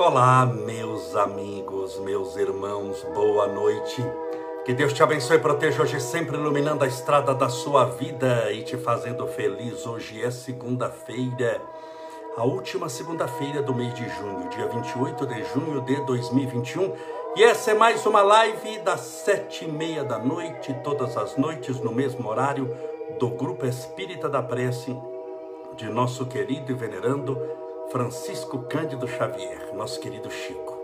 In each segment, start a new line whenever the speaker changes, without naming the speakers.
Olá, meus amigos, meus irmãos, boa noite. Que Deus te abençoe e proteja hoje, sempre iluminando a estrada da sua vida e te fazendo feliz. Hoje é segunda-feira, a última segunda-feira do mês de junho, dia 28 de junho de 2021. E essa é mais uma live das sete e meia da noite, todas as noites, no mesmo horário, do Grupo Espírita da Prece, de nosso querido e venerando Francisco Cândido Xavier, nosso querido Chico.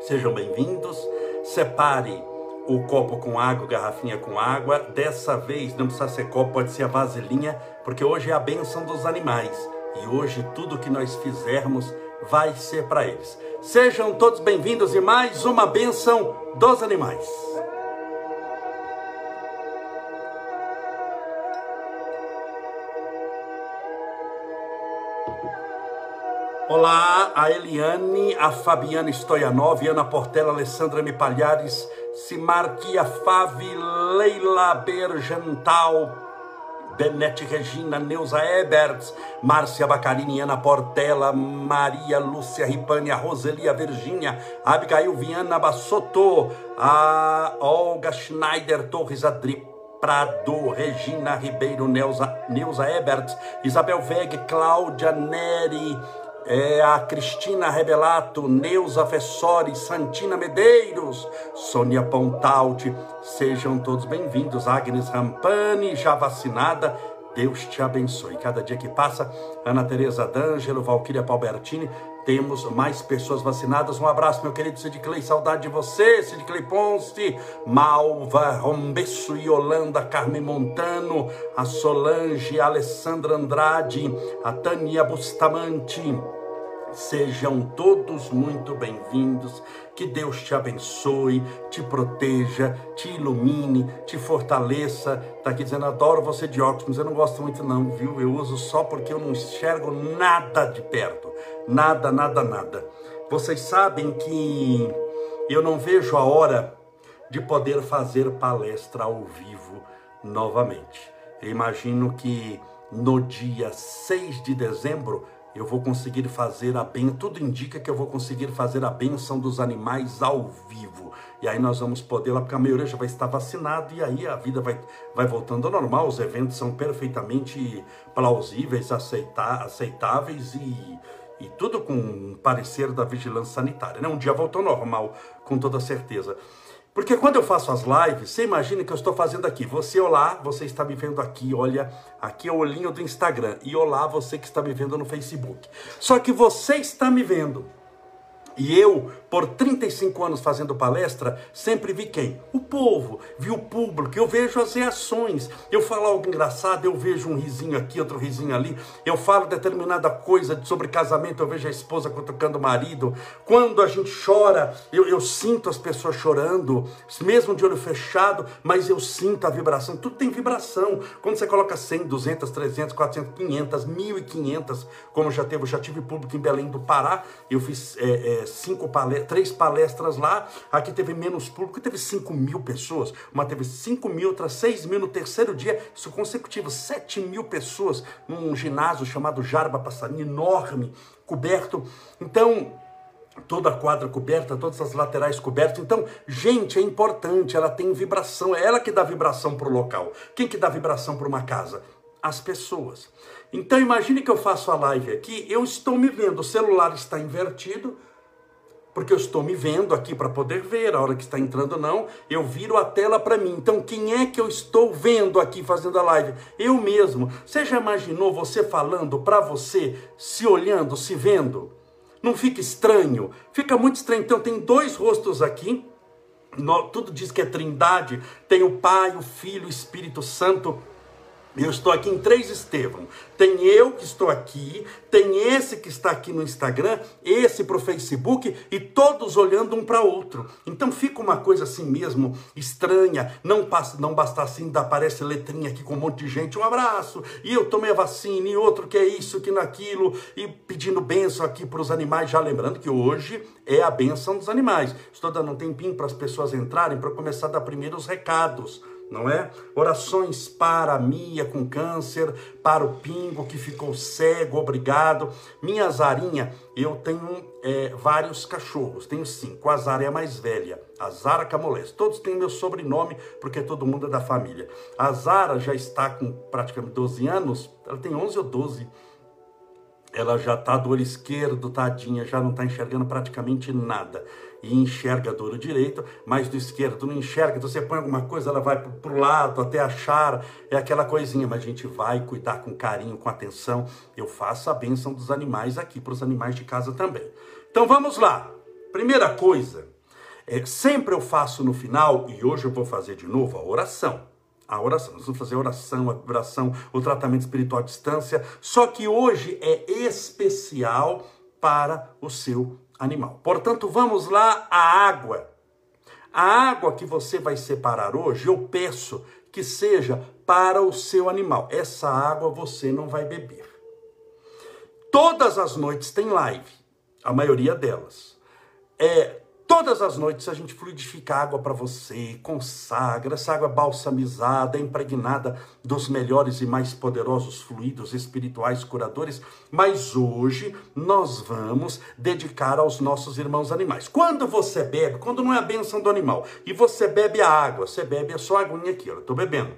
Sejam bem-vindos. Separe o copo com água, garrafinha com água. Dessa vez não precisa ser copo, pode ser a vasilhinha, porque hoje é a bênção dos animais. E hoje tudo que nós fizermos vai ser para eles. Sejam todos bem-vindos e mais uma bênção dos animais. Olá, a Eliane, a Fabiana Stoianov, Ana Portela, Alessandra Mipalhares, Simarquia Fave, Leila Bergental, Benete Regina, Neuza Eberts, Márcia Bacarini, Ana Portela, Maria Lúcia Ripânia, Roselia Virgínia, Abigail Viana Bassotto, a Olga Schneider Torres Adri Prado, Regina Ribeiro, Neuza, Neuza Eberts, Isabel Veg, Cláudia Neri, é a Cristina Rebelato, Neuza Fessori, Santina Medeiros, Sônia Pontalti, sejam todos bem-vindos. Agnes Rampani, já vacinada, Deus te abençoe. Cada dia que passa, Ana Tereza D'Angelo, Valquíria Palbertini, temos mais pessoas vacinadas. Um abraço, meu querido Sid Clay, saudade de você, Sid Clay Ponce, Malva, Rombesso e Holanda, Carmen Montano, a Solange, a Alessandra Andrade, a Tânia Bustamante. Sejam todos muito bem-vindos. Que Deus te abençoe, te proteja, te ilumine, te fortaleça. Tá aqui dizendo, adoro você de óculos, mas eu não gosto muito não, viu? Eu uso só porque eu não enxergo nada de perto. Nada, nada, nada. Vocês sabem que eu não vejo a hora de poder fazer palestra ao vivo novamente. Eu imagino que no dia 6 de dezembro eu vou conseguir fazer a bênção, tudo indica que eu vou conseguir fazer a bênção dos animais ao vivo. E aí nós vamos poder lá, porque a maioria já vai estar vacinado, e aí a vida vai, vai voltando ao normal, os eventos são perfeitamente plausíveis, aceitar, aceitáveis e, e tudo com parecer da vigilância sanitária. Né? Um dia voltou ao normal, com toda certeza. Porque quando eu faço as lives, você imagina que eu estou fazendo aqui. Você, olá, você está me vendo aqui, olha, aqui é o olhinho do Instagram. E olá, você que está me vendo no Facebook. Só que você está me vendo. E eu, por 35 anos fazendo palestra, sempre vi quem? O povo, vi o público, eu vejo as reações. Eu falo algo engraçado, eu vejo um risinho aqui, outro risinho ali. Eu falo determinada coisa sobre casamento, eu vejo a esposa cutucando o marido. Quando a gente chora, eu, eu sinto as pessoas chorando, mesmo de olho fechado, mas eu sinto a vibração. Tudo tem vibração. Quando você coloca 100, 200, 300, 400, 500, 1.500, como já teve, eu já tive público em Belém do Pará, eu fiz. É, é, cinco palestras, três palestras lá, aqui teve menos público, teve 5 mil pessoas, uma teve 5 mil, outra 6 mil no terceiro dia, isso consecutivo, 7 mil pessoas num ginásio chamado Jarba Passarinho, enorme, coberto. Então, toda a quadra coberta, todas as laterais cobertas. Então, gente, é importante, ela tem vibração, é ela que dá vibração para o local. Quem que dá vibração para uma casa? As pessoas. Então, imagine que eu faço a live aqui, eu estou me vendo, o celular está invertido, porque eu estou me vendo aqui para poder ver, a hora que está entrando não, eu viro a tela para mim. Então, quem é que eu estou vendo aqui fazendo a live? Eu mesmo. Você já imaginou você falando para você, se olhando, se vendo? Não fica estranho? Fica muito estranho. Então, tem dois rostos aqui. Tudo diz que é trindade. Tem o Pai, o Filho, o Espírito Santo. Eu estou aqui em três Estevão. Tem eu que estou aqui, tem esse que está aqui no Instagram, esse para o Facebook e todos olhando um para outro. Então fica uma coisa assim mesmo estranha. Não passa, não basta assim, aparece letrinha aqui com um monte de gente, um abraço, e eu tomei a vacina, e outro que é isso, que naquilo, e pedindo benção aqui para os animais, já lembrando que hoje é a benção dos animais. Estou dando um tempinho para as pessoas entrarem para começar a dar primeiro os recados não é? Orações para a Mia com câncer, para o Pingo que ficou cego, obrigado. Minha Zarinha, eu tenho é, vários cachorros, tenho cinco. A Zara é a mais velha, a Zara Camolés. Todos têm meu sobrenome, porque todo mundo é da família. A Zara já está com praticamente 12 anos, ela tem 11 ou 12 ela já está do olho esquerdo, tadinha, já não está enxergando praticamente nada. E enxerga do direito, mas do esquerdo não enxerga. Então você põe alguma coisa, ela vai para o lado até achar, é aquela coisinha. Mas a gente vai cuidar com carinho, com atenção. Eu faço a bênção dos animais aqui, para os animais de casa também. Então vamos lá. Primeira coisa, é, sempre eu faço no final, e hoje eu vou fazer de novo, a oração a oração. Nós vamos fazer a oração, a oração, o tratamento espiritual à distância. Só que hoje é especial para o seu animal. Portanto, vamos lá, a água. A água que você vai separar hoje, eu peço que seja para o seu animal. Essa água você não vai beber. Todas as noites tem live, a maioria delas. É Todas as noites a gente fluidifica água para você, consagra, essa água balsamizada, impregnada dos melhores e mais poderosos fluidos espirituais curadores, mas hoje nós vamos dedicar aos nossos irmãos animais. Quando você bebe, quando não é a benção do animal, e você bebe a água, você bebe a sua aguinha aqui, eu estou bebendo.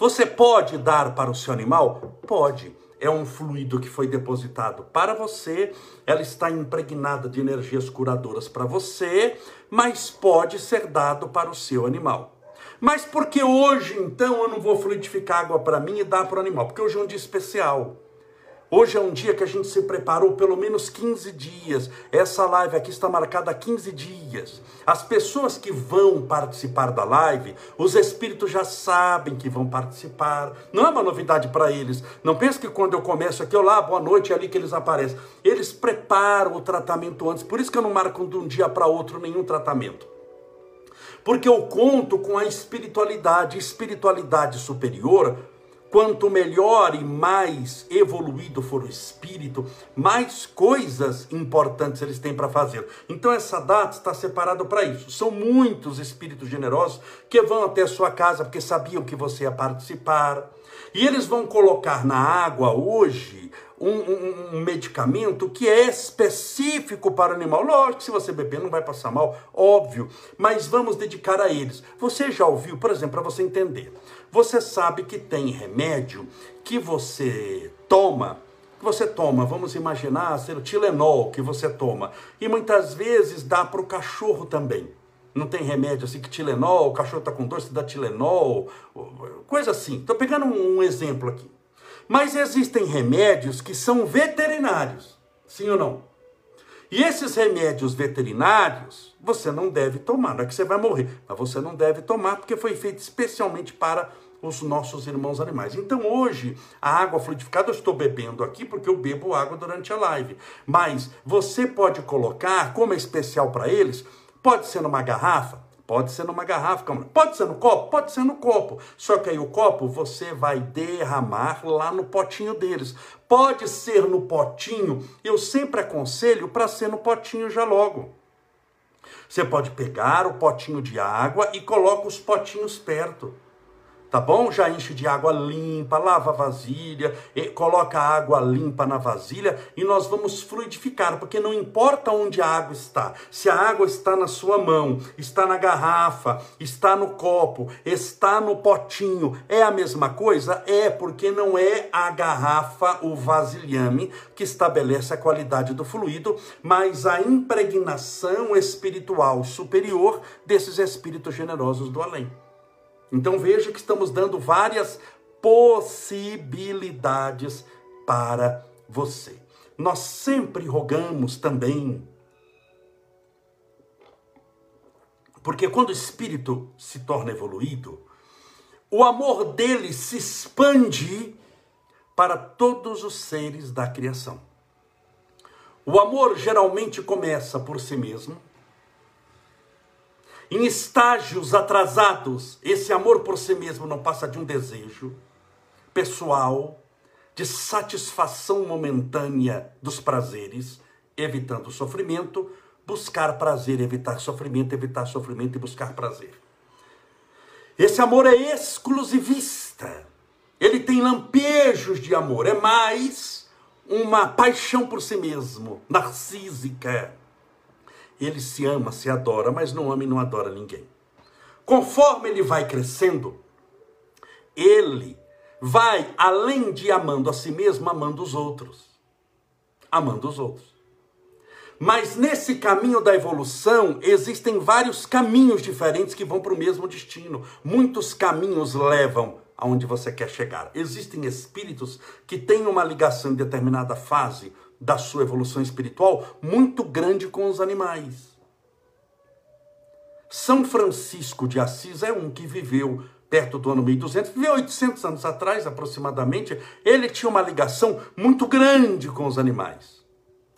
Você pode dar para o seu animal? Pode é um fluido que foi depositado para você, ela está impregnada de energias curadoras para você, mas pode ser dado para o seu animal. Mas por que hoje, então, eu não vou fluidificar água para mim e dar para o animal? Porque hoje é um dia especial. Hoje é um dia que a gente se preparou pelo menos 15 dias. Essa live aqui está marcada há 15 dias. As pessoas que vão participar da live, os espíritos já sabem que vão participar. Não é uma novidade para eles. Não pense que quando eu começo aqui, olá, boa noite, é ali que eles aparecem. Eles preparam o tratamento antes. Por isso que eu não marco de um dia para outro nenhum tratamento. Porque eu conto com a espiritualidade, espiritualidade superior Quanto melhor e mais evoluído for o espírito, mais coisas importantes eles têm para fazer. Então essa data está separada para isso. São muitos espíritos generosos que vão até a sua casa porque sabiam que você ia participar. E eles vão colocar na água hoje um, um, um, medicamento que é específico para o animal. Lógico que se você beber não vai passar mal, óbvio, mas vamos dedicar a eles. Você já ouviu, por exemplo, para você entender. Você sabe que tem remédio que você toma, que você toma, vamos imaginar ser o Tilenol que você toma, e muitas vezes dá para o cachorro também. Não tem remédio assim que Tilenol, o cachorro está com dor, você dá Tilenol, coisa assim. Estou pegando um exemplo aqui. Mas existem remédios que são veterinários, sim ou não? E esses remédios veterinários, você não deve tomar. Não é que você vai morrer, mas você não deve tomar porque foi feito especialmente para os nossos irmãos animais. Então hoje, a água fluidificada eu estou bebendo aqui porque eu bebo água durante a live. Mas você pode colocar, como é especial para eles, pode ser numa garrafa, Pode ser numa garrafa, pode ser no copo, pode ser no copo. Só que aí o copo você vai derramar lá no potinho deles. Pode ser no potinho, eu sempre aconselho para ser no potinho já logo. Você pode pegar o potinho de água e coloca os potinhos perto tá bom? Já enche de água limpa, lava a vasilha, coloca água limpa na vasilha e nós vamos fluidificar, porque não importa onde a água está, se a água está na sua mão, está na garrafa, está no copo, está no potinho, é a mesma coisa? É, porque não é a garrafa, o vasilhame, que estabelece a qualidade do fluido, mas a impregnação espiritual superior desses espíritos generosos do além. Então veja que estamos dando várias possibilidades para você. Nós sempre rogamos também, porque quando o espírito se torna evoluído, o amor dele se expande para todos os seres da criação. O amor geralmente começa por si mesmo, em estágios atrasados, esse amor por si mesmo não passa de um desejo pessoal, de satisfação momentânea dos prazeres, evitando o sofrimento, buscar prazer, evitar sofrimento, evitar sofrimento e buscar prazer. Esse amor é exclusivista. Ele tem lampejos de amor, é mais uma paixão por si mesmo, narcísica. Ele se ama, se adora, mas não ama e não adora ninguém. Conforme ele vai crescendo, ele vai além de amando a si mesmo, amando os outros. Amando os outros. Mas nesse caminho da evolução, existem vários caminhos diferentes que vão para o mesmo destino. Muitos caminhos levam aonde você quer chegar. Existem espíritos que têm uma ligação em determinada fase da sua evolução espiritual muito grande com os animais. São Francisco de Assis é um que viveu perto do ano 1200, viveu 800 anos atrás aproximadamente. Ele tinha uma ligação muito grande com os animais.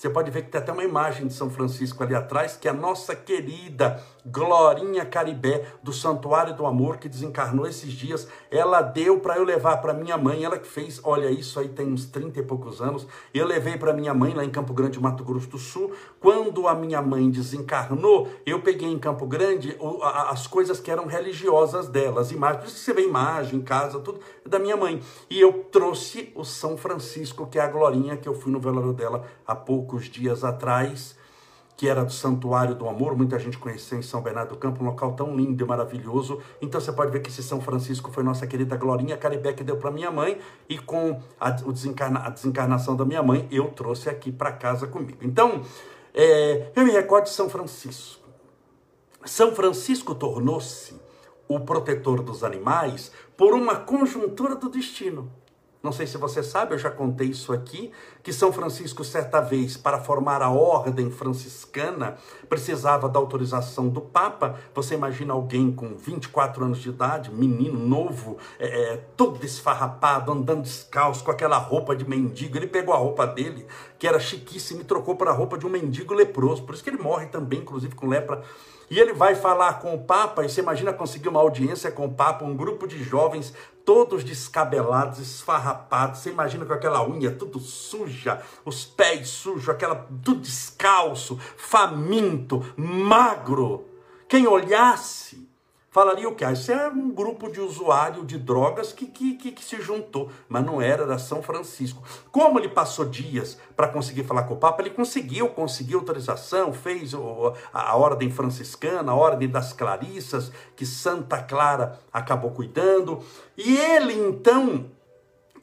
Você pode ver que tem até uma imagem de São Francisco ali atrás, que é a nossa querida Glorinha Caribé, do Santuário do Amor, que desencarnou esses dias. Ela deu para eu levar para minha mãe, ela que fez, olha, isso aí tem uns 30 e poucos anos. Eu levei para minha mãe lá em Campo Grande, Mato Grosso do Sul. Quando a minha mãe desencarnou, eu peguei em Campo Grande as coisas que eram religiosas delas, imagens, por isso que você vê imagem, casa, tudo da minha mãe. E eu trouxe o São Francisco, que é a Glorinha, que eu fui no velório dela há pouco poucos dias atrás, que era do Santuário do Amor, muita gente conheceu em São Bernardo do Campo, um local tão lindo e maravilhoso. Então você pode ver que esse São Francisco foi nossa querida Glorinha Caribé que deu para minha mãe, e com a, desencarna, a, desencarnação da minha mãe, eu trouxe aqui para casa comigo. Então, é, eu me recordo de São Francisco. São Francisco tornou-se o protetor dos animais por uma conjuntura do destino. Não sei se você sabe, eu já contei isso aqui, que São Francisco, certa vez, para formar a ordem franciscana, precisava da autorização do Papa. Você imagina alguém com 24 anos de idade, menino novo, é, é, todo esfarrapado, andando descalço, com aquela roupa de mendigo. Ele pegou a roupa dele, que era chiquíssima, e trocou para a roupa de um mendigo leproso. Por isso que ele morre também, inclusive com lepra e ele vai falar com o Papa, e você imagina conseguir uma audiência com o Papa, um grupo de jovens, todos descabelados, esfarrapados. Você imagina com aquela unha tudo suja, os pés sujos, aquela tudo descalço, faminto, magro. Quem olhasse falaria o quê? Ah, isso é um grupo de usuário de drogas que, que, que, que, se juntou, mas não era, era São Francisco. Como ele passou dias para conseguir falar com o Papa, ele conseguiu, conseguiu autorização, fez o, a, a ordem franciscana, a ordem das Clarissas, que Santa Clara acabou cuidando, e ele então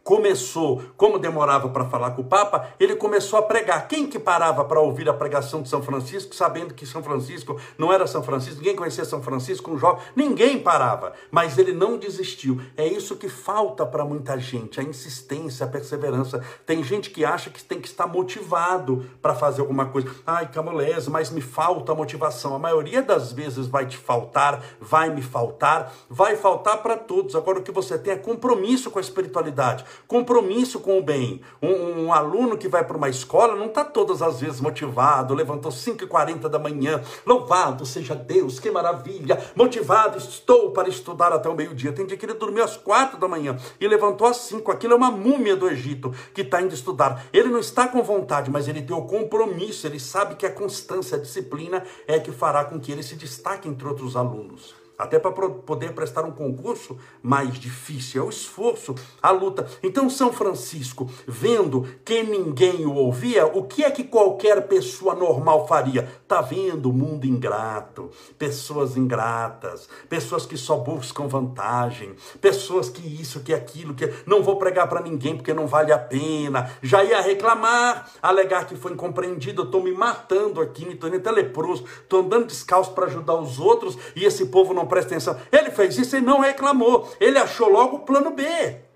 começou, como demorava para falar com o Papa, ele começou a pregar. Quem que parava para ouvir a pregação de São Francisco, sabendo que São Francisco não era São Francisco, ninguém conhecia São Francisco, um jovem, ninguém parava, mas ele não desistiu. É isso que falta para muita gente, a insistência, a perseverança. Tem gente que acha que tem que estar motivado para fazer alguma coisa. Ai, Camolés, mas me falta motivação. A maioria das vezes vai te faltar, vai me faltar, vai faltar para todos. Agora o que você tem é compromisso com a espiritualidade compromisso com o bem. Um, um aluno que vai para uma escola não está todas as vezes motivado, levantou 5h40 da manhã, louvado seja Deus, que maravilha, motivado estou para estudar até o meio-dia. Tem dia que ele dormiu às 4 da manhã e levantou às 5. Aquilo é uma múmia do Egito que está indo estudar. Ele não está com vontade, mas ele tem o compromisso, ele sabe que a constância, a disciplina é que fará com que ele se destaque entre outros alunos até para poder prestar um concurso mais difícil, é o esforço, a luta. Então, São Francisco, vendo que ninguém o ouvia, o que é que qualquer pessoa normal faria? Tá vendo o mundo ingrato, pessoas ingratas, pessoas que só buscam vantagem, pessoas que isso, que aquilo, que não vou pregar para ninguém porque não vale a pena. Já ia reclamar, alegar que foi incompreendido, eu estou me matando aqui, me tornei até leproso, estou andando descalço para ajudar os outros e esse povo não presta atenção. Ele fez isso e não reclamou. Ele achou logo o plano B.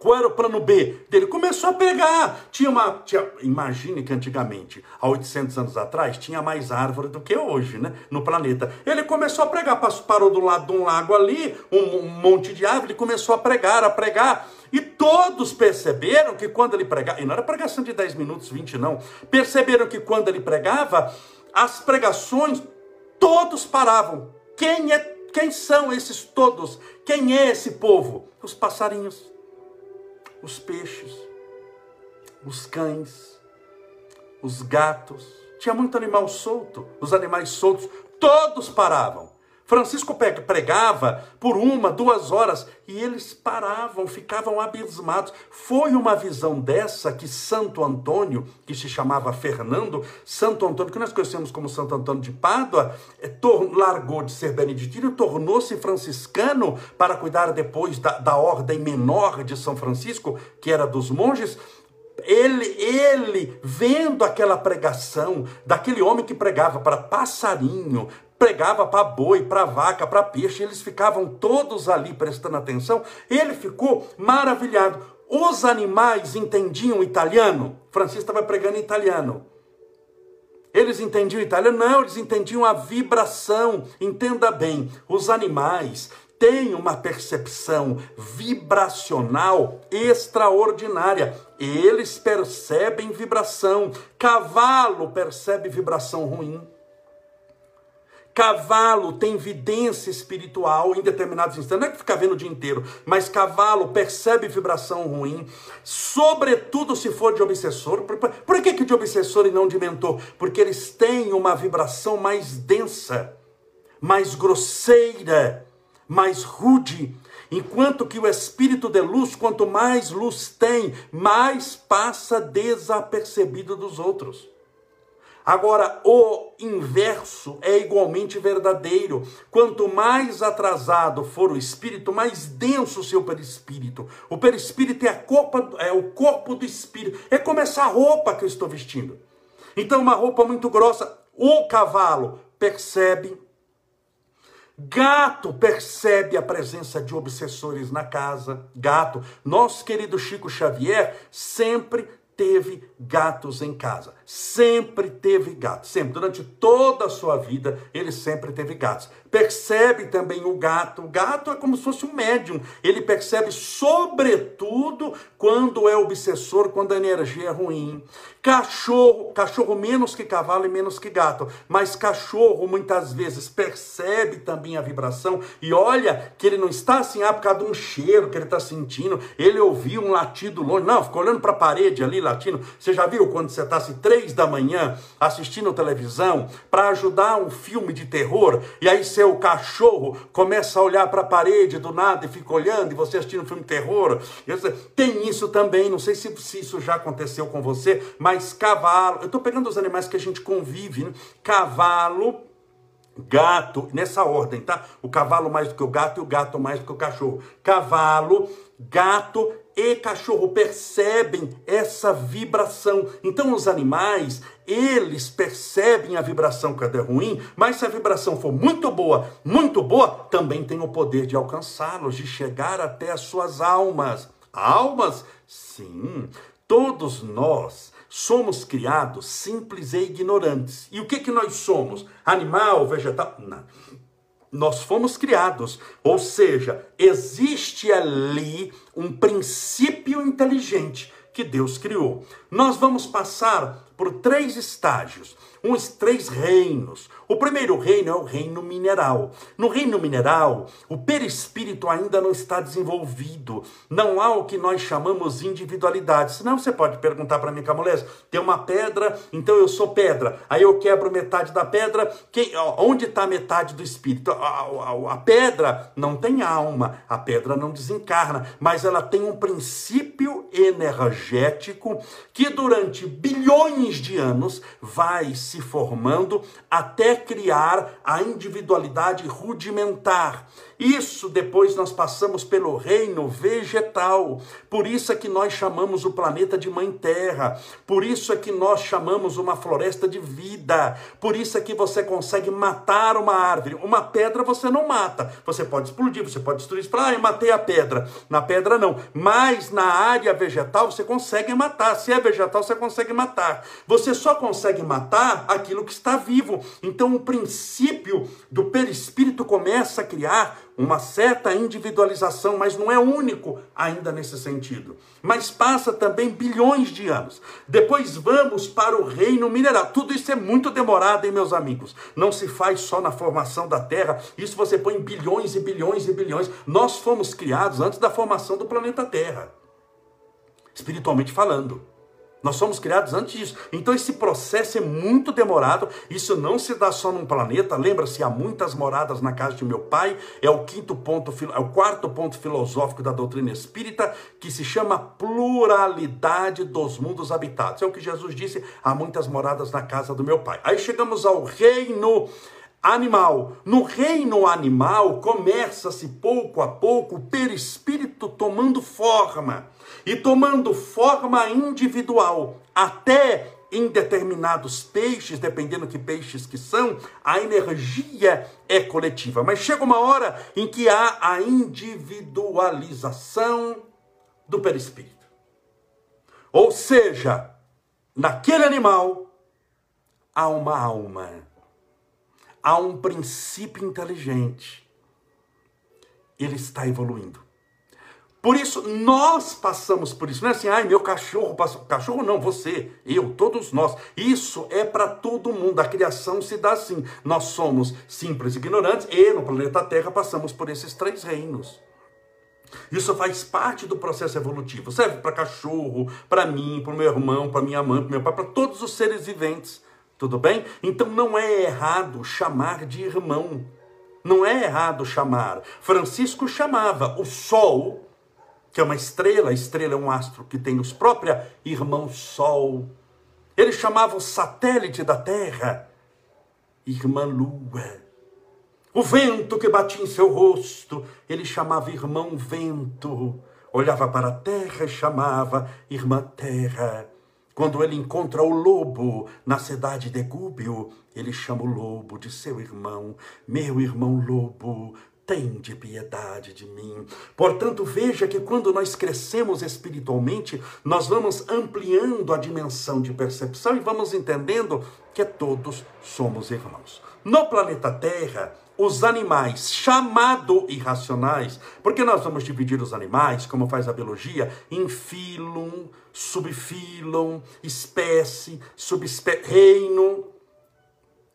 Qual era o plano B dele? Começou a pegar. Tinha uma. Tinha, imagine que antigamente, há 800 anos atrás, tinha mais árvore do que hoje, né? No planeta. Ele começou a pregar. Parou do lado de um lago ali, um, um monte de árvore, ele começou a pregar, a pregar. E todos perceberam que quando ele pregava, e não era pregação de 10 minutos, 20 não, perceberam que quando ele pregava, as pregações, todos paravam. Quem, é, quem são esses todos? Quem é esse povo? Os passarinhos, os peixes, os cães, os gatos. Tinha muito animal solto. Os animais soltos, todos paravam. Francisco pregava por uma, duas horas e eles paravam, ficavam abismados. Foi uma visão dessa que Santo Antônio, que se chamava Fernando, Santo Antônio, que nós conhecemos como Santo Antônio de Pádua, é, largou de ser beneditino e tornou-se franciscano para cuidar depois da, da ordem menor de São Francisco, que era dos monges ele, ele vendo aquela pregação daquele homem que pregava para passarinho, pregava para boi, para vaca, para peixe, eles ficavam todos ali prestando atenção. Ele ficou maravilhado. Os animais entendiam italiano? Francisco estava pregando em italiano. Eles entendiam italiano? Não, eles entendiam a vibração. Entenda bem, os animais têm uma percepção vibracional extraordinária. Eles percebem vibração. Cavalo percebe vibração ruim. Cavalo tem vidência espiritual em determinados instantes. Não é que fica vendo o dia inteiro, mas cavalo percebe vibração ruim, sobretudo se for de obsessor. Por, por que, que de obsessor e não de mentor? Porque eles têm uma vibração mais densa, mais grosseira, mais rude. Enquanto que o espírito de luz, quanto mais luz tem, mais passa desapercebido dos outros. Agora, o inverso é igualmente verdadeiro. Quanto mais atrasado for o espírito, mais denso o seu perispírito. O perispírito é, a copa, é o corpo do espírito. É como essa roupa que eu estou vestindo. Então, uma roupa muito grossa. O cavalo percebe. Gato percebe a presença de obsessores na casa. Gato. Nosso querido Chico Xavier sempre teve gatos em casa. Sempre teve gatos. Sempre. Durante toda a sua vida, ele sempre teve gatos. Percebe também o gato. O gato é como se fosse um médium. Ele percebe, sobretudo, quando é obsessor, quando a energia é ruim. Cachorro, cachorro menos que cavalo e menos que gato. Mas cachorro, muitas vezes, percebe também a vibração. E olha que ele não está assim, ah, por causa de um cheiro que ele está sentindo. Ele ouviu um latido longe. Não, ficou olhando para a parede ali, latino. Você já viu quando você está assim, três da manhã, assistindo televisão, para ajudar um filme de terror, e aí seu cachorro começa a olhar para a parede do nada e fica olhando, e você assistindo um filme de terror? Tem isso também, não sei se, se isso já aconteceu com você, mas cavalo, eu estou pegando os animais que a gente convive, né? cavalo, gato, nessa ordem, tá? O cavalo mais do que o gato e o gato mais do que o cachorro. Cavalo, gato e cachorro percebem essa vibração. Então, os animais, eles percebem a vibração quando é ruim, mas se a vibração for muito boa, muito boa, também tem o poder de alcançá-los, de chegar até as suas almas. Almas? Sim, todos nós somos criados simples e ignorantes. E o que, que nós somos? Animal, vegetal? Não nós fomos criados, ou seja, existe ali um princípio inteligente que Deus criou. Nós vamos passar por três estágios uns três reinos. O primeiro reino é o reino mineral. No reino mineral, o perispírito ainda não está desenvolvido. Não há o que nós chamamos individualidade. Senão você pode perguntar para mim, Camulés, tem uma pedra, então eu sou pedra. Aí eu quebro metade da pedra. Quem, onde está metade do espírito? A, a, a pedra não tem alma, a pedra não desencarna, mas ela tem um princípio energético que durante bilhões de anos vai se formando até criar a individualidade rudimentar. Isso depois nós passamos pelo reino vegetal. Por isso é que nós chamamos o planeta de Mãe Terra. Por isso é que nós chamamos uma floresta de vida. Por isso é que você consegue matar uma árvore. Uma pedra você não mata. Você pode explodir, você pode destruir. Ah, eu matei a pedra. Na pedra não. Mas na área vegetal você consegue matar. Se é vegetal, você consegue matar. Você só consegue matar aquilo que está vivo. Então o princípio do perispírito começa a criar uma certa individualização, mas não é único ainda nesse sentido. Mas passa também bilhões de anos. Depois vamos para o reino mineral. Tudo isso é muito demorado, hein, meus amigos? Não se faz só na formação da Terra. Isso você põe bilhões e bilhões e bilhões. Nós fomos criados antes da formação do planeta Terra. Espiritualmente falando. Nós somos criados antes disso. Então esse processo é muito demorado. Isso não se dá só num planeta. Lembra-se, há muitas moradas na casa de meu pai. É o quinto ponto, é o quarto ponto filosófico da doutrina espírita, que se chama pluralidade dos mundos habitados. É o que Jesus disse: há muitas moradas na casa do meu pai. Aí chegamos ao reino animal. No reino animal, começa-se pouco a pouco o perispírito tomando forma e tomando forma individual, até em determinados peixes, dependendo que peixes que são, a energia é coletiva. Mas chega uma hora em que há a individualização do perispírito. Ou seja, naquele animal há uma alma há um princípio inteligente. Ele está evoluindo. Por isso, nós passamos por isso. Não é assim, ai, meu cachorro passou. Cachorro não, você, eu, todos nós. Isso é para todo mundo. A criação se dá assim. Nós somos simples ignorantes e no planeta Terra passamos por esses três reinos. Isso faz parte do processo evolutivo. Serve para cachorro, para mim, para meu irmão, para minha mãe, para meu pai, para todos os seres viventes. Tudo bem? Então não é errado chamar de irmão. Não é errado chamar. Francisco chamava o Sol, que é uma estrela, a estrela é um astro que tem os próprios irmãos Sol. Ele chamava o satélite da Terra, irmã Lua. O vento que batia em seu rosto, ele chamava irmão vento. Olhava para a terra e chamava irmã terra. Quando ele encontra o lobo na cidade de Gúbio, ele chama o lobo de seu irmão, meu irmão lobo, tem de piedade de mim. Portanto, veja que quando nós crescemos espiritualmente, nós vamos ampliando a dimensão de percepção e vamos entendendo que todos somos irmãos. No planeta Terra, os animais chamado irracionais, porque nós vamos dividir os animais, como faz a biologia, em fílum, subfílum, espécie, subespécie, reino.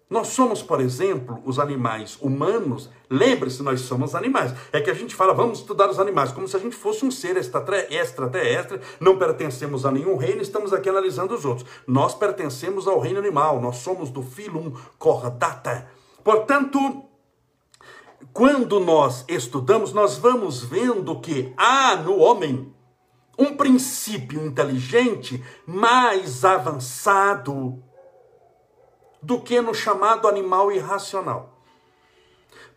Nós somos, por exemplo, os animais humanos. Lembre-se, nós somos animais. É que a gente fala, vamos estudar os animais, como se a gente fosse um ser extraterrestre, não pertencemos a nenhum reino, estamos aqui analisando os outros. Nós pertencemos ao reino animal, nós somos do filum cordata. Portanto, quando nós estudamos, nós vamos vendo que há no homem um princípio inteligente mais avançado do que no chamado animal irracional.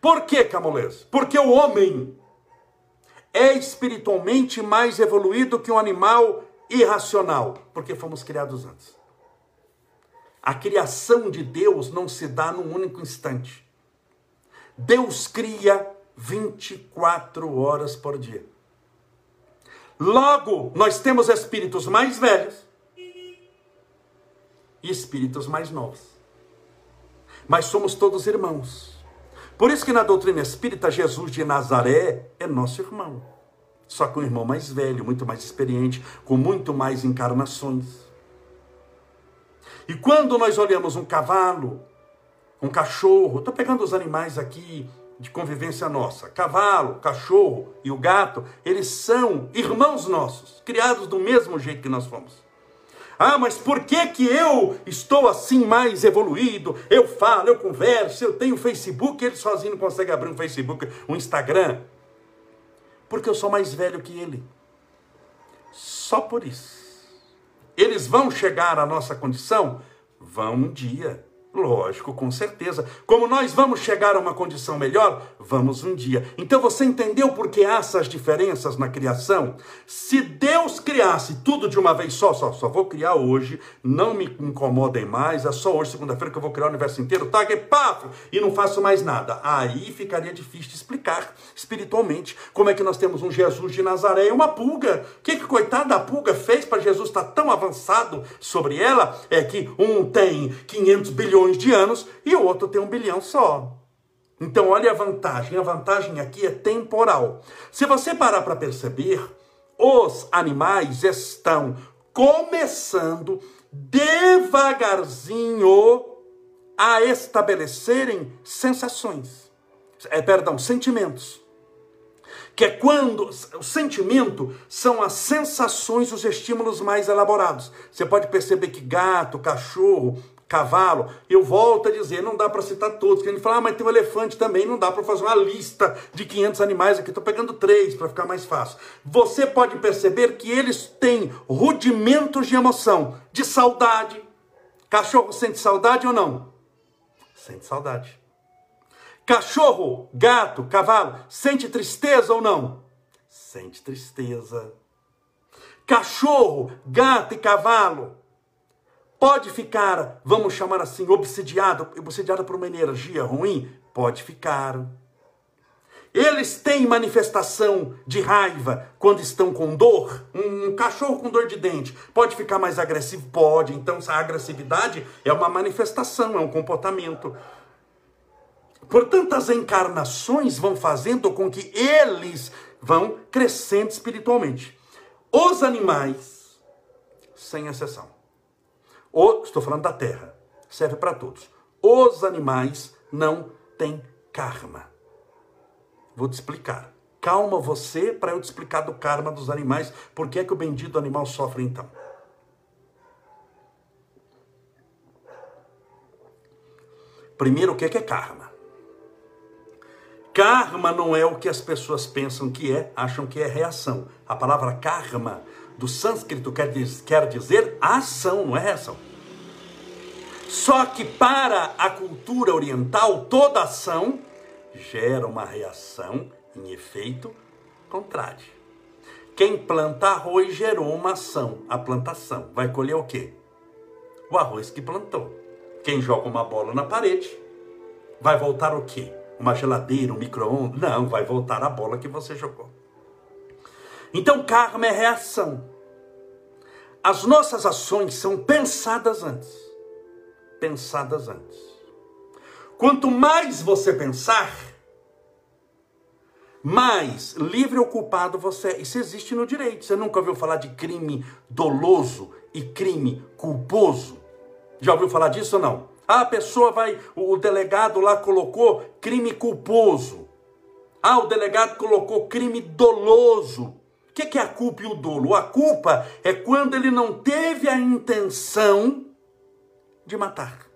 Por que, Camolês? Porque o homem é espiritualmente mais evoluído que um animal irracional, porque fomos criados antes. A criação de Deus não se dá num único instante. Deus cria 24 horas por dia. Logo, nós temos espíritos mais velhos e espíritos mais novos. Mas somos todos irmãos. Por isso que na doutrina espírita, Jesus de Nazaré é nosso irmão. Só que um irmão mais velho, muito mais experiente, com muito mais encarnações. E quando nós olhamos um cavalo, um cachorro. Estou pegando os animais aqui de convivência nossa. Cavalo, cachorro e o gato, eles são irmãos nossos, criados do mesmo jeito que nós fomos. Ah, mas por que que eu estou assim mais evoluído? Eu falo, eu converso, eu tenho Facebook, ele sozinho não consegue abrir um Facebook, um Instagram. Porque eu sou mais velho que ele. Só por isso. Eles vão chegar à nossa condição? Vão um dia. Lógico, com certeza. Como nós vamos chegar a uma condição melhor? Vamos um dia. Então você entendeu por que há essas diferenças na criação? Se Deus criasse tudo de uma vez só, só, só vou criar hoje, não me incomodem mais, é só hoje, segunda-feira, que eu vou criar o universo inteiro, tá? Que paf! E não faço mais nada. Aí ficaria difícil de explicar espiritualmente como é que nós temos um Jesus de Nazaré e uma pulga. O que, que coitada da pulga fez para Jesus estar tão avançado sobre ela? É que um tem 500 bilhões bilhões de anos e o outro tem um bilhão só. Então, olha a vantagem. A vantagem aqui é temporal. Se você parar para perceber, os animais estão começando devagarzinho a estabelecerem sensações. É, perdão, sentimentos que é quando o sentimento são as sensações, os estímulos mais elaborados. Você pode perceber que gato, cachorro, cavalo, eu volto a dizer, não dá para citar todos, a gente fala, ah, mas tem um elefante também, não dá para fazer uma lista de 500 animais aqui, estou pegando três para ficar mais fácil. Você pode perceber que eles têm rudimentos de emoção, de saudade. Cachorro sente saudade ou não? Sente saudade. Cachorro, gato, cavalo, sente tristeza ou não? Sente tristeza. Cachorro, gato e cavalo pode ficar, vamos chamar assim, obsidiado, obsidiado por uma energia ruim? Pode ficar. Eles têm manifestação de raiva quando estão com dor. Um cachorro com dor de dente pode ficar mais agressivo? Pode. Então, essa agressividade é uma manifestação, é um comportamento. Portanto, as encarnações vão fazendo com que eles vão crescendo espiritualmente. Os animais, sem exceção. O, estou falando da terra, serve para todos. Os animais não têm karma. Vou te explicar. Calma você para eu te explicar do karma dos animais. Por que é que o bendito animal sofre então? Primeiro, o que é, que é karma? Karma não é o que as pessoas pensam que é, acham que é reação. A palavra karma do sânscrito quer, diz, quer dizer ação, não é reação. Só que para a cultura oriental, toda ação gera uma reação em efeito contrário. Quem planta arroz gerou uma ação, a plantação. Vai colher o quê? O arroz que plantou. Quem joga uma bola na parede, vai voltar o quê? uma geladeira, um micro-ondas. Não, vai voltar a bola que você jogou. Então, karma é reação. As nossas ações são pensadas antes. Pensadas antes. Quanto mais você pensar, mais livre ou culpado você é. Isso existe no direito. Você nunca ouviu falar de crime doloso e crime culposo? Já ouviu falar disso ou não? Ah, a pessoa vai, o delegado lá colocou crime culposo. Ah, o delegado colocou crime doloso. O que é a culpa e o dolo? A culpa é quando ele não teve a intenção de matar,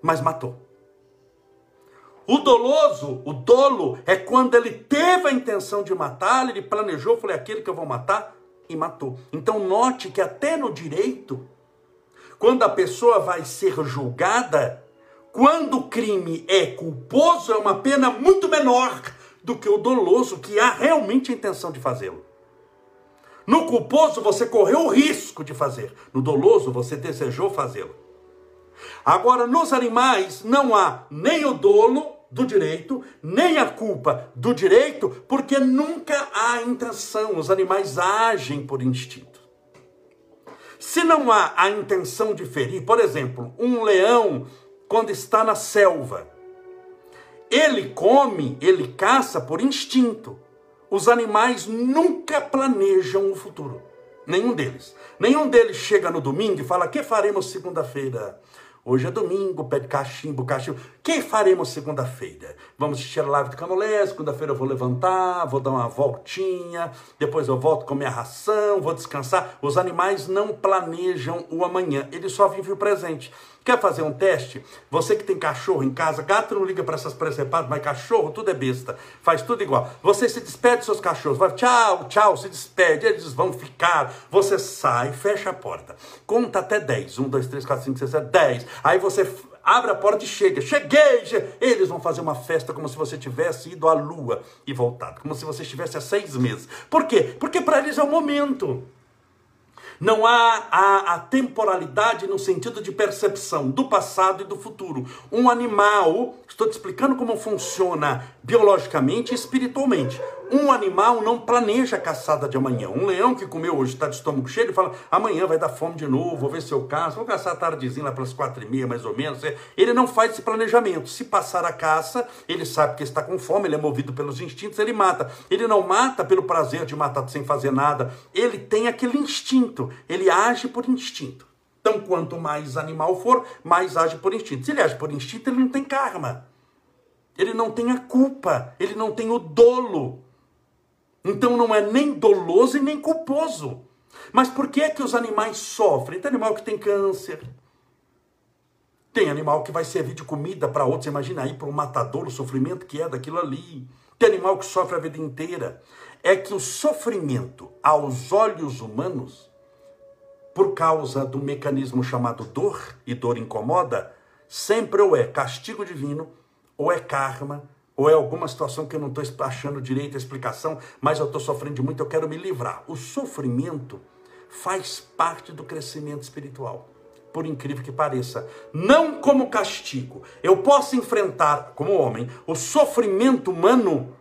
mas matou. O doloso, o dolo, é quando ele teve a intenção de matar, ele planejou, falei, aquele que eu vou matar, e matou. Então note que até no direito, quando a pessoa vai ser julgada, quando o crime é culposo, é uma pena muito menor do que o doloso, que há realmente a intenção de fazê-lo. No culposo, você correu o risco de fazer. No doloso, você desejou fazê-lo. Agora, nos animais, não há nem o dolo do direito, nem a culpa do direito, porque nunca há intenção. Os animais agem por instinto. Se não há a intenção de ferir, por exemplo, um leão, quando está na selva, ele come, ele caça por instinto. Os animais nunca planejam o futuro. Nenhum deles. Nenhum deles chega no domingo e fala: que faremos segunda-feira? Hoje é domingo, pede cachimbo, cachimbo. Que faremos segunda-feira? Vamos assistir a live do Camolé, segunda-feira eu vou levantar, vou dar uma voltinha, depois eu volto com minha ração, vou descansar. Os animais não planejam o amanhã, eles só vivem o presente. Quer fazer um teste? Você que tem cachorro em casa, gato não liga para essas presepadas, mas cachorro tudo é besta, faz tudo igual. Você se despede dos seus cachorros, vai tchau, tchau, se despede, eles vão ficar. Você sai, fecha a porta, conta até 10. 1, 2, 3, 4, 5, 6, 7, 10. Aí você abre a porta e chega. Cheguei! Eles vão fazer uma festa como se você tivesse ido à lua e voltado, como se você estivesse há seis meses. Por quê? Porque para eles é o momento. Não há a, a, temporalidade no sentido de percepção do passado e do futuro. Um animal, estou te explicando como funciona biologicamente e espiritualmente. Um animal não planeja a caçada de amanhã. Um leão que comeu hoje está de estômago cheio, ele fala: amanhã vai dar fome de novo, vou ver se eu caço, vou caçar tardezinho lá pelas quatro e meia, mais ou menos. Ele não faz esse planejamento. Se passar a caça, ele sabe que está com fome, ele é movido pelos instintos, ele mata. Ele não mata pelo prazer de matar sem fazer nada. Ele tem aquele instinto, ele age por instinto. Então, quanto mais animal for, mais age por instinto. Se ele age por instinto, ele não tem karma. Ele não tem a culpa, ele não tem o dolo Então não é nem doloso e nem culposo. Mas por que é que os animais sofrem? Tem animal que tem câncer. Tem animal que vai servir de comida para outros. Imagina aí para um matador o sofrimento que é daquilo ali. Tem animal que sofre a vida inteira. É que o sofrimento aos olhos humanos, por causa do mecanismo chamado dor, e dor incomoda, sempre ou é castigo divino, ou é karma, ou é alguma situação que eu não estou achando direito a explicação, mas eu estou sofrendo de muito, eu quero me livrar. O sofrimento faz parte do crescimento espiritual. Por incrível que pareça, não como castigo. Eu posso enfrentar, como homem, o sofrimento humano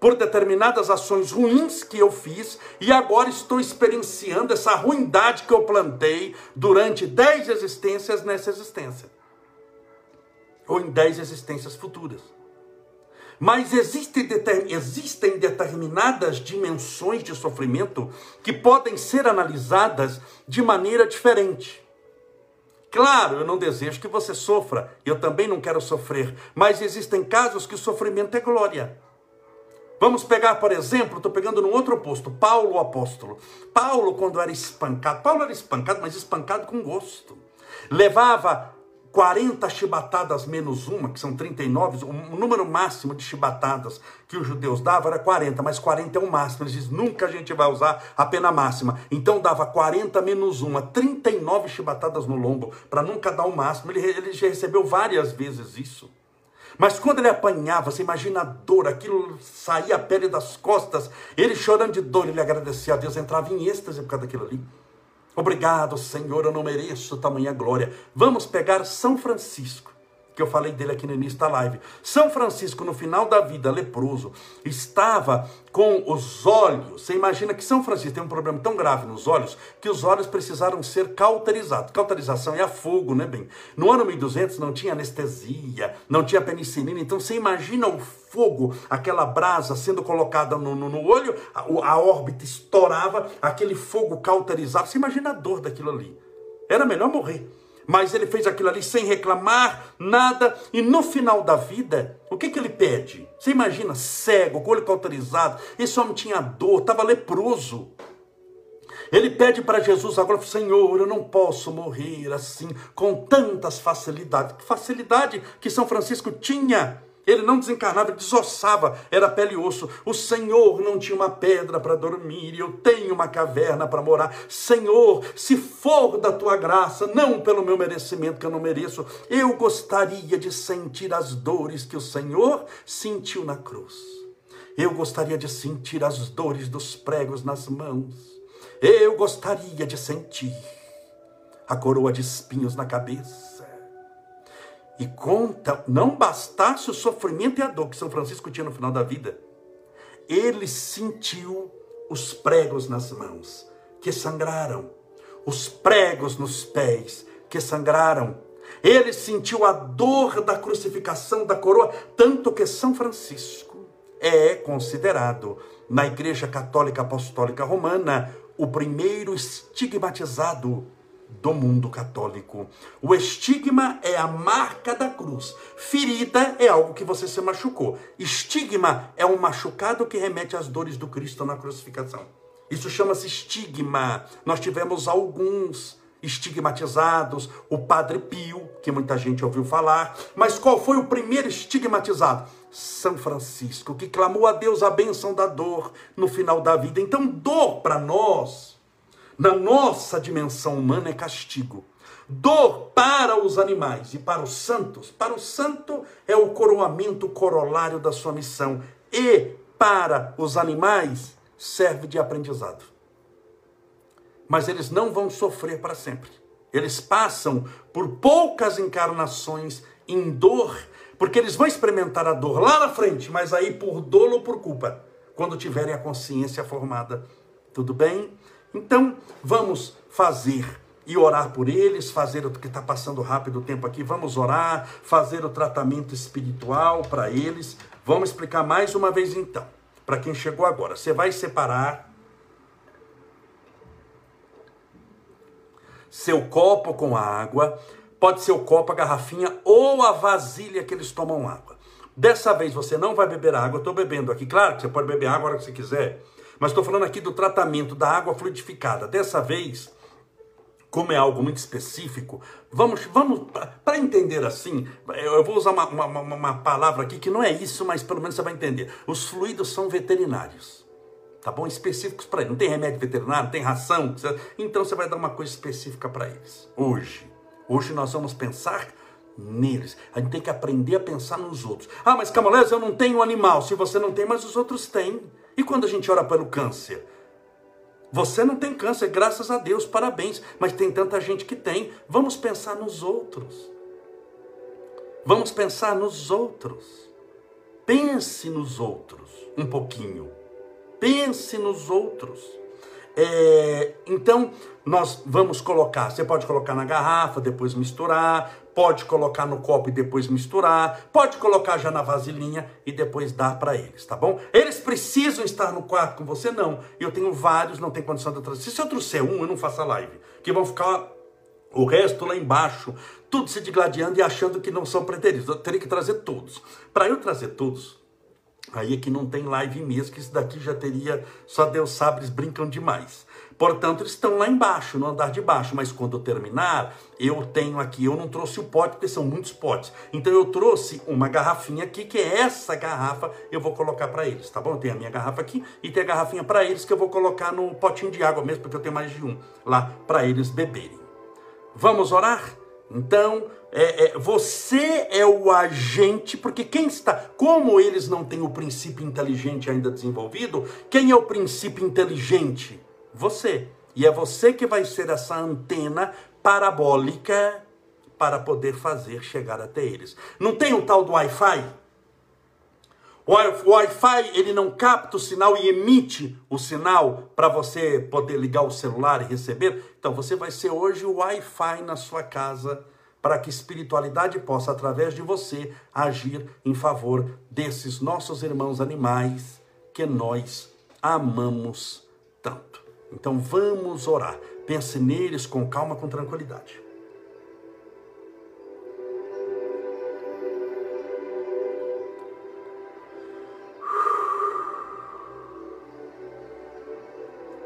por determinadas ações ruins que eu fiz e agora estou experienciando essa ruindade que eu plantei durante dez existências nessa existência. Ou em dez existências futuras. Mas existem, existem determinadas dimensões de sofrimento que podem ser analisadas de maneira diferente. Claro, eu não desejo que você sofra, eu também não quero sofrer, mas existem casos que o sofrimento é glória. Vamos pegar, por exemplo, estou pegando num outro oposto, Paulo o apóstolo. Paulo, quando era espancado, Paulo era espancado, mas espancado com gosto. Levava 40 chibatadas menos uma, que são 39, o número máximo de chibatadas que os judeus davam era 40, mas 40 é o máximo. Eles dizem, nunca a gente vai usar a pena máxima. Então dava 40 menos uma, 39 chibatadas no lombo, para nunca dar o máximo. Ele, ele já recebeu várias vezes isso. Mas quando ele apanhava, você imagina a dor, aquilo saía a pele das costas, ele chorando de dor, ele agradecia a Deus, entrava em êxtase por causa daquilo ali. Obrigado, Senhor, eu não mereço tamanha glória. Vamos pegar São Francisco, que eu falei dele aqui no início da live. São Francisco, no final da vida, leproso, estava com os olhos. Você imagina que São Francisco tem um problema tão grave nos olhos que os olhos precisaram ser cauterizados. Cauterização é a fogo, né, bem? No ano 1200 não tinha anestesia, não tinha penicilina, então você imagina o fogo, aquela brasa sendo colocada no, no, no olho, a, a órbita estourava, aquele fogo cauterizado. Você imagina a dor daquilo ali. Era melhor morrer mas ele fez aquilo ali sem reclamar nada, e no final da vida, o que, que ele pede? Você imagina, cego, com olho cauterizado, esse homem tinha dor, estava leproso. Ele pede para Jesus agora, Senhor, eu não posso morrer assim, com tantas facilidades. Que facilidade que São Francisco tinha ele não desencarnava, ele desossava, era pele e osso. O Senhor não tinha uma pedra para dormir, eu tenho uma caverna para morar. Senhor, se for da tua graça, não pelo meu merecimento que eu não mereço, eu gostaria de sentir as dores que o Senhor sentiu na cruz. Eu gostaria de sentir as dores dos pregos nas mãos. Eu gostaria de sentir a coroa de espinhos na cabeça e conta, não bastasse o sofrimento e a dor que São Francisco tinha no final da vida, ele sentiu os pregos nas mãos, que sangraram, os pregos nos pés, que sangraram. Ele sentiu a dor da crucificação da coroa, tanto que São Francisco é considerado, na Igreja Católica Apostólica Romana, o primeiro estigmatizado do mundo católico. O estigma é a marca da cruz. Ferida é algo que você se machucou. Estigma é um machucado que remete às dores do Cristo na crucificação. Isso chama-se estigma. Nós tivemos alguns estigmatizados, o Padre Pio, que muita gente ouviu falar, mas qual foi o primeiro estigmatizado? São Francisco, que clamou a Deus a bênção da dor no final da vida. Então, dor para nós na nossa dimensão humana é castigo. Dor para os animais e para os santos. Para o santo é o coroamento corolário da sua missão. E para os animais serve de aprendizado. Mas eles não vão sofrer para sempre. Eles passam por poucas encarnações em dor, porque eles vão experimentar a dor lá na frente, mas aí por dolo ou por culpa, quando tiverem a consciência formada. Tudo bem? Então, vamos fazer e orar por eles, fazer o que está passando rápido o tempo aqui, vamos orar, fazer o tratamento espiritual para eles. Vamos explicar mais uma vez então, para quem chegou agora. Você vai separar seu copo com água, pode ser o copo, a garrafinha ou a vasilha que eles tomam água. Dessa vez você não vai beber água, estou bebendo aqui. Claro que você pode beber água a hora que você quiser, mas estou falando aqui do tratamento da água fluidificada. Dessa vez, como é algo muito específico, vamos, vamos para entender assim, eu vou usar uma, uma, uma, palavra aqui que não é isso, mas pelo menos você vai entender. Os fluidos são veterinários, tá bom? Específicos para eles. Não tem remédio veterinário, não tem ração, então você vai dar uma coisa específica para eles. Hoje, hoje nós vamos pensar neles. A gente tem que aprender a pensar nos outros. Ah, mas Camolés, eu não tenho animal. Se você não tem, mas os outros têm. E quando a gente ora pelo câncer? Você não tem câncer, graças a Deus, parabéns. Mas tem tanta gente que tem. Vamos pensar nos outros. Vamos pensar nos outros. Pense nos outros um pouquinho. Pense nos outros. É, então, nós vamos colocar. Você pode colocar na garrafa, depois misturar pode colocar no copo e depois misturar, pode colocar já na vasilhinha e depois dar para eles, tá bom? Eles precisam estar no quarto com você? Não. Eu tenho vários, não tem condição de trazer. Se eu trouxer um, eu não faço a live, que vão ficar o resto lá embaixo, tudo se digladiando e achando que não são preteridos. Eu teria que trazer todos. Para eu trazer todos, aí é que não tem live mesmo, que isso daqui já teria, só Deus sabe, eles brincam demais. Portanto, eles estão lá embaixo, no andar de baixo. Mas quando eu terminar, eu tenho aqui, eu não trouxe o pote, porque são muitos potes. Então eu trouxe uma garrafinha aqui, que é essa garrafa, eu vou colocar para eles, tá bom? Tem a minha garrafa aqui e tem a garrafinha para eles que eu vou colocar no potinho de água mesmo, porque eu tenho mais de um lá para eles beberem. Vamos orar? Então, é, é, você é o agente, porque quem está, como eles não têm o princípio inteligente ainda desenvolvido, quem é o princípio inteligente? Você. E é você que vai ser essa antena parabólica para poder fazer chegar até eles. Não tem o tal do Wi-Fi? O Wi-Fi ele não capta o sinal e emite o sinal para você poder ligar o celular e receber. Então você vai ser hoje o Wi-Fi na sua casa para que espiritualidade possa através de você agir em favor desses nossos irmãos animais que nós amamos. Então vamos orar. Pense neles com calma, com tranquilidade.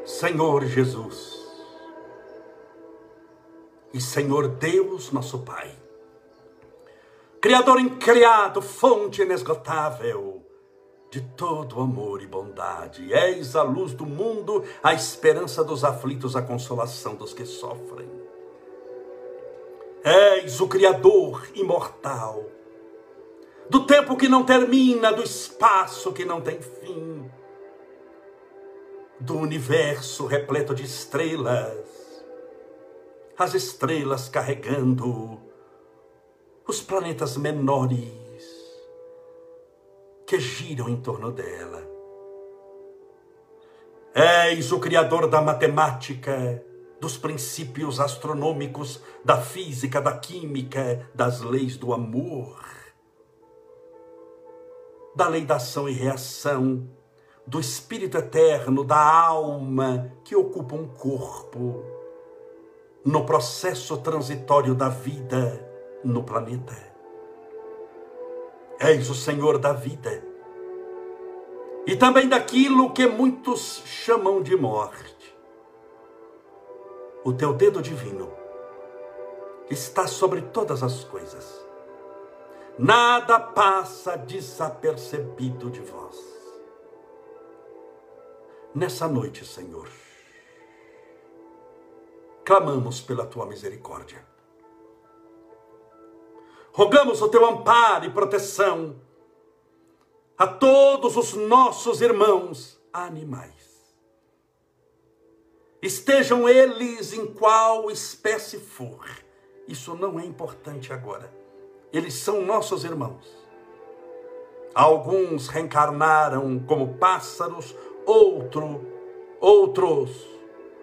Senhor Jesus e Senhor Deus, nosso Pai, Criador incriado, fonte inesgotável, de todo amor e bondade. És a luz do mundo, a esperança dos aflitos, a consolação dos que sofrem. És o Criador imortal, do tempo que não termina, do espaço que não tem fim, do universo repleto de estrelas, as estrelas carregando os planetas menores que giram em torno dela. És o Criador da matemática, dos princípios astronômicos, da física, da química, das leis do amor, da lei da ação e reação, do espírito eterno, da alma que ocupa um corpo, no processo transitório da vida no planeta. És o Senhor da vida. E também daquilo que muitos chamam de morte. O teu dedo divino está sobre todas as coisas. Nada passa desapercebido de vós. Nessa noite, Senhor, clamamos pela tua misericórdia Rogamos o teu amparo e proteção a todos os nossos irmãos animais. Estejam eles em qual espécie for, isso não é importante agora. Eles são nossos irmãos. Alguns reencarnaram como pássaros, outro, outros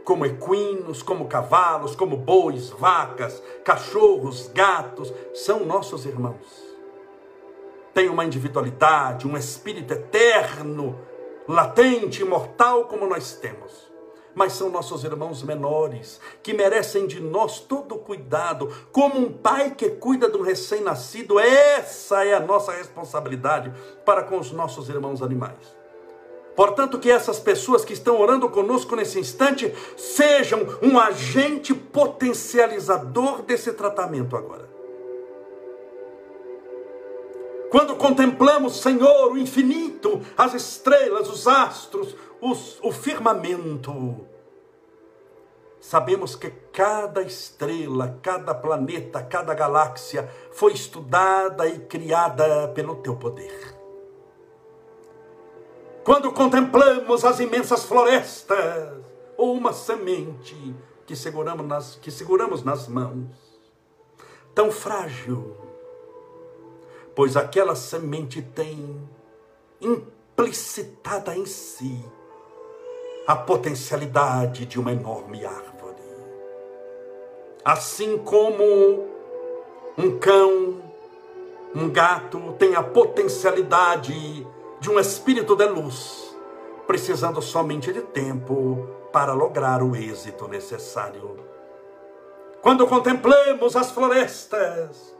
como equinos, como cavalos, como bois, vacas, cachorros, gatos, são nossos irmãos. Tem uma individualidade, um espírito eterno, latente, imortal como nós temos. mas são nossos irmãos menores, que merecem de nós todo o cuidado, como um pai que cuida de um recém-nascido, essa é a nossa responsabilidade para com os nossos irmãos animais. Portanto, que essas pessoas que estão orando conosco nesse instante sejam um agente potencializador desse tratamento agora. Quando contemplamos, Senhor, o infinito, as estrelas, os astros, os, o firmamento, sabemos que cada estrela, cada planeta, cada galáxia foi estudada e criada pelo teu poder. Quando contemplamos as imensas florestas, ou uma semente que seguramos nas, que seguramos nas mãos, tão frágil, pois aquela semente tem implicitada em si a potencialidade de uma enorme árvore. Assim como um cão, um gato tem a potencialidade de um espírito de luz, precisando somente de tempo para lograr o êxito necessário. Quando contemplamos as florestas,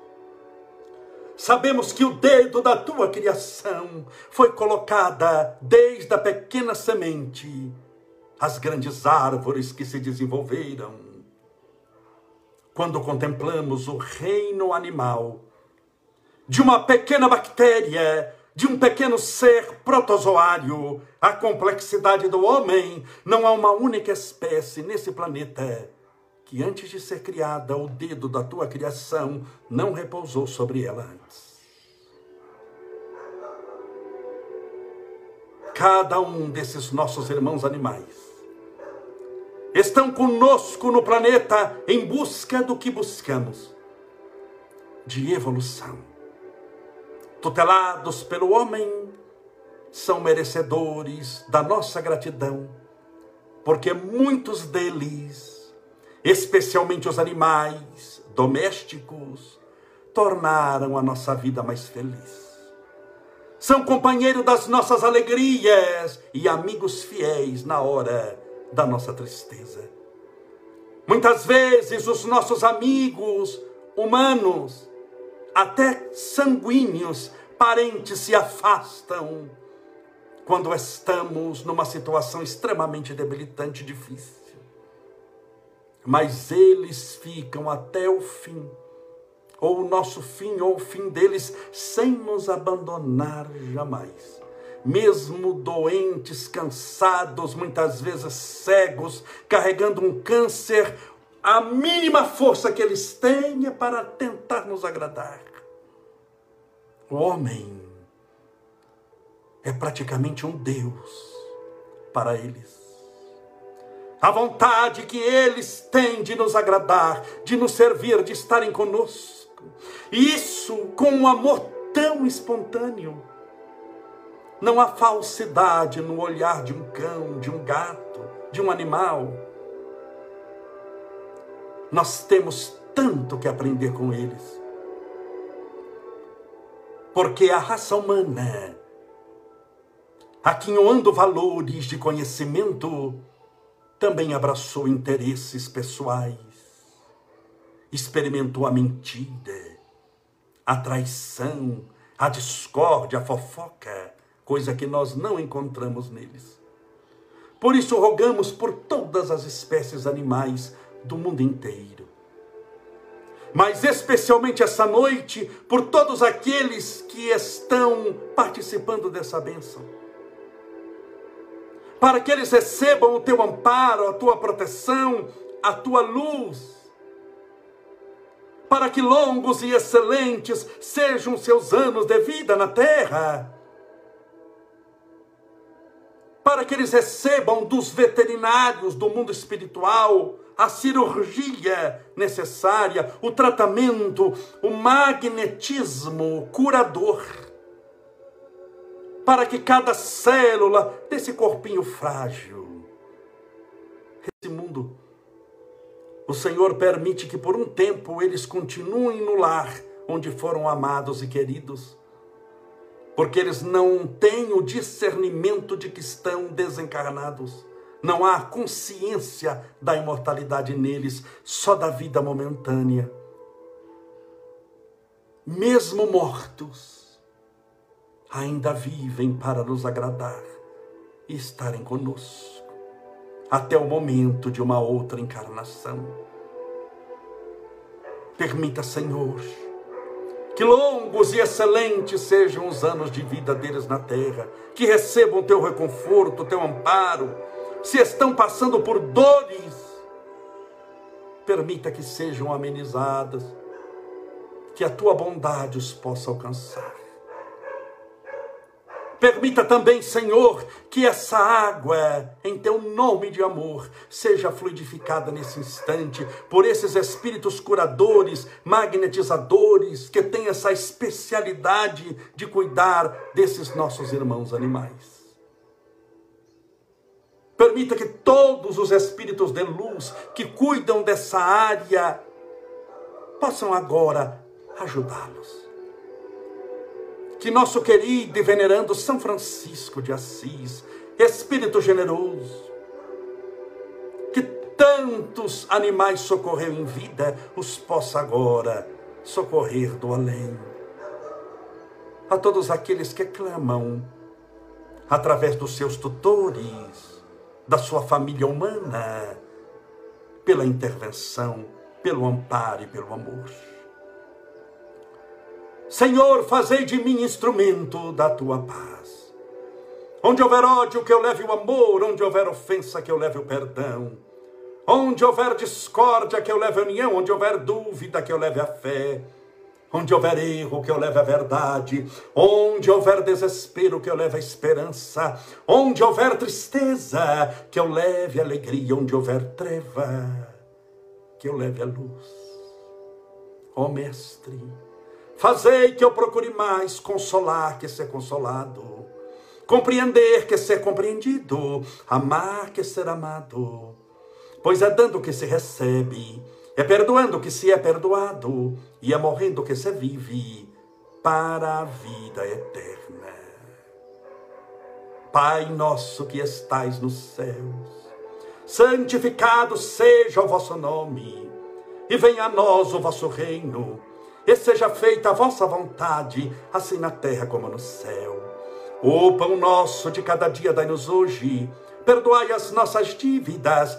Sabemos que o dedo da tua criação foi colocada desde a pequena semente às grandes árvores que se desenvolveram. Quando contemplamos o reino animal de uma pequena bactéria, de um pequeno ser protozoário, a complexidade do homem, não há uma única espécie nesse planeta que antes de ser criada, o dedo da tua criação não repousou sobre ela antes. Cada um desses nossos irmãos animais estão conosco no planeta em busca do que buscamos de evolução. Tutelados pelo homem, são merecedores da nossa gratidão, porque muitos deles especialmente os animais domésticos, tornaram a nossa vida mais feliz. São companheiros das nossas alegrias e amigos fiéis na hora da nossa tristeza. Muitas vezes os nossos amigos humanos, até sanguíneos, parentes se afastam quando estamos numa situação extremamente debilitante e difícil mas eles ficam até o fim, ou o nosso fim, ou o fim deles, sem nos abandonar jamais. Mesmo doentes, cansados, muitas vezes cegos, carregando um câncer, a mínima força que eles têm é para tentar nos agradar. O homem é praticamente um Deus para eles a vontade que eles têm de nos agradar, de nos servir, de estarem conosco. Isso com um amor tão espontâneo. Não há falsidade no olhar de um cão, de um gato, de um animal. Nós temos tanto que aprender com eles. Porque a raça humana, aquinhoando valores de conhecimento, também abraçou interesses pessoais, experimentou a mentira, a traição, a discórdia, a fofoca, coisa que nós não encontramos neles. Por isso rogamos por todas as espécies animais do mundo inteiro. Mas especialmente essa noite, por todos aqueles que estão participando dessa bênção. Para que eles recebam o teu amparo, a tua proteção, a tua luz, para que longos e excelentes sejam seus anos de vida na terra, para que eles recebam dos veterinários do mundo espiritual a cirurgia necessária, o tratamento, o magnetismo curador para que cada célula desse corpinho frágil, esse mundo, o Senhor permite que por um tempo eles continuem no lar onde foram amados e queridos, porque eles não têm o discernimento de que estão desencarnados, não há consciência da imortalidade neles, só da vida momentânea. Mesmo mortos, ainda vivem para nos agradar e estarem conosco, até o momento de uma outra encarnação. Permita, Senhor, que longos e excelentes sejam os anos de vida deles na terra, que recebam teu reconforto, teu amparo, se estão passando por dores, permita que sejam amenizadas, que a tua bondade os possa alcançar. Permita também, Senhor, que essa água, em teu nome de amor, seja fluidificada nesse instante por esses espíritos curadores, magnetizadores, que têm essa especialidade de cuidar desses nossos irmãos animais. Permita que todos os espíritos de luz que cuidam dessa área possam agora ajudá-los. Que nosso querido e venerando São Francisco de Assis, Espírito generoso, que tantos animais socorreu em vida, os possa agora socorrer do além. A todos aqueles que clamam, através dos seus tutores, da sua família humana, pela intervenção, pelo amparo e pelo amor. Senhor, fazei de mim instrumento da tua paz. Onde houver ódio, que eu leve o amor, onde houver ofensa, que eu leve o perdão. Onde houver discórdia, que eu leve a união, onde houver dúvida, que eu leve a fé. Onde houver erro, que eu leve a verdade. Onde houver desespero, que eu leve a esperança. Onde houver tristeza, que eu leve alegria. Onde houver treva, que eu leve a luz. Ó oh, Mestre, fazei que eu procure mais consolar que ser consolado. Compreender que ser compreendido. Amar que ser amado. Pois é dando que se recebe é perdoando que se é perdoado, e é morrendo que se vive para a vida eterna. Pai nosso que estais nos céus, santificado seja o vosso nome, e venha a nós o vosso reino, e seja feita a vossa vontade, assim na terra como no céu. O pão nosso de cada dia dai-nos hoje, perdoai as nossas dívidas,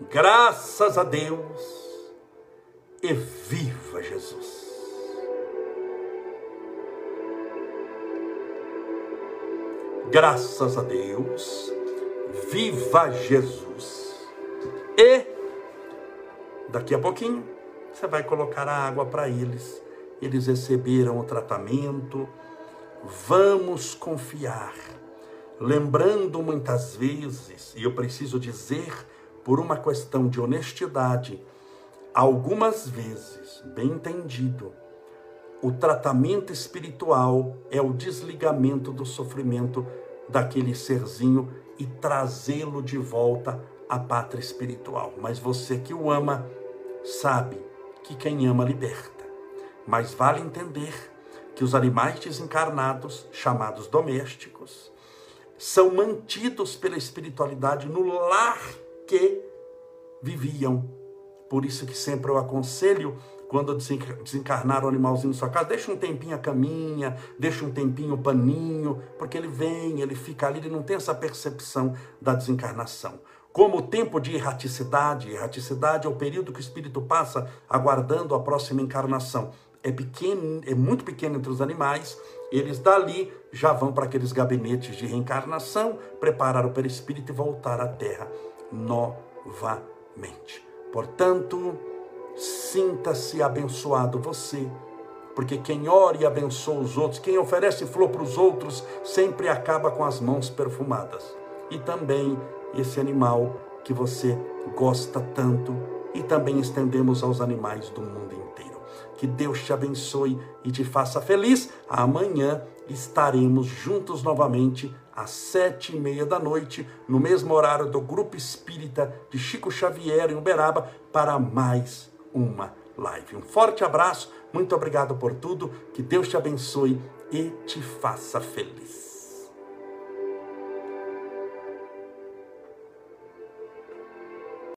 Graças a Deus e viva Jesus. Graças a Deus, viva Jesus. E daqui a pouquinho você vai colocar a água para eles. Eles receberam o tratamento. Vamos confiar. Lembrando muitas vezes, e eu preciso dizer por uma questão de honestidade, algumas vezes, bem entendido, o tratamento espiritual é o desligamento do sofrimento daquele serzinho e trazê-lo de volta à pátria espiritual. Mas você que o ama, sabe que quem ama liberta. Mas vale entender que os animais desencarnados, chamados domésticos, são mantidos pela espiritualidade no lar que viviam. Por isso que sempre eu aconselho, quando desencarnar o animalzinho na sua casa, deixa um tempinho a caminha, deixa um tempinho o paninho, porque ele vem, ele fica ali, ele não tem essa percepção da desencarnação. Como o tempo de erraticidade, erraticidade é o período que o espírito passa aguardando a próxima encarnação. É pequeno, é muito pequeno entre os animais, eles dali já vão para aqueles gabinetes de reencarnação, preparar o perispírito e voltar à Terra novamente. Portanto, sinta-se abençoado você, porque quem ora e abençoa os outros, quem oferece flor para os outros, sempre acaba com as mãos perfumadas. E também esse animal que você gosta tanto e também estendemos aos animais do mundo inteiro. Que Deus te abençoe e te faça feliz. Amanhã estaremos juntos novamente às sete e meia da noite, no mesmo horário do Grupo Espírita de Chico Xavier em Uberaba, para mais uma live. Um forte abraço, muito obrigado por tudo, que Deus te abençoe e te faça feliz.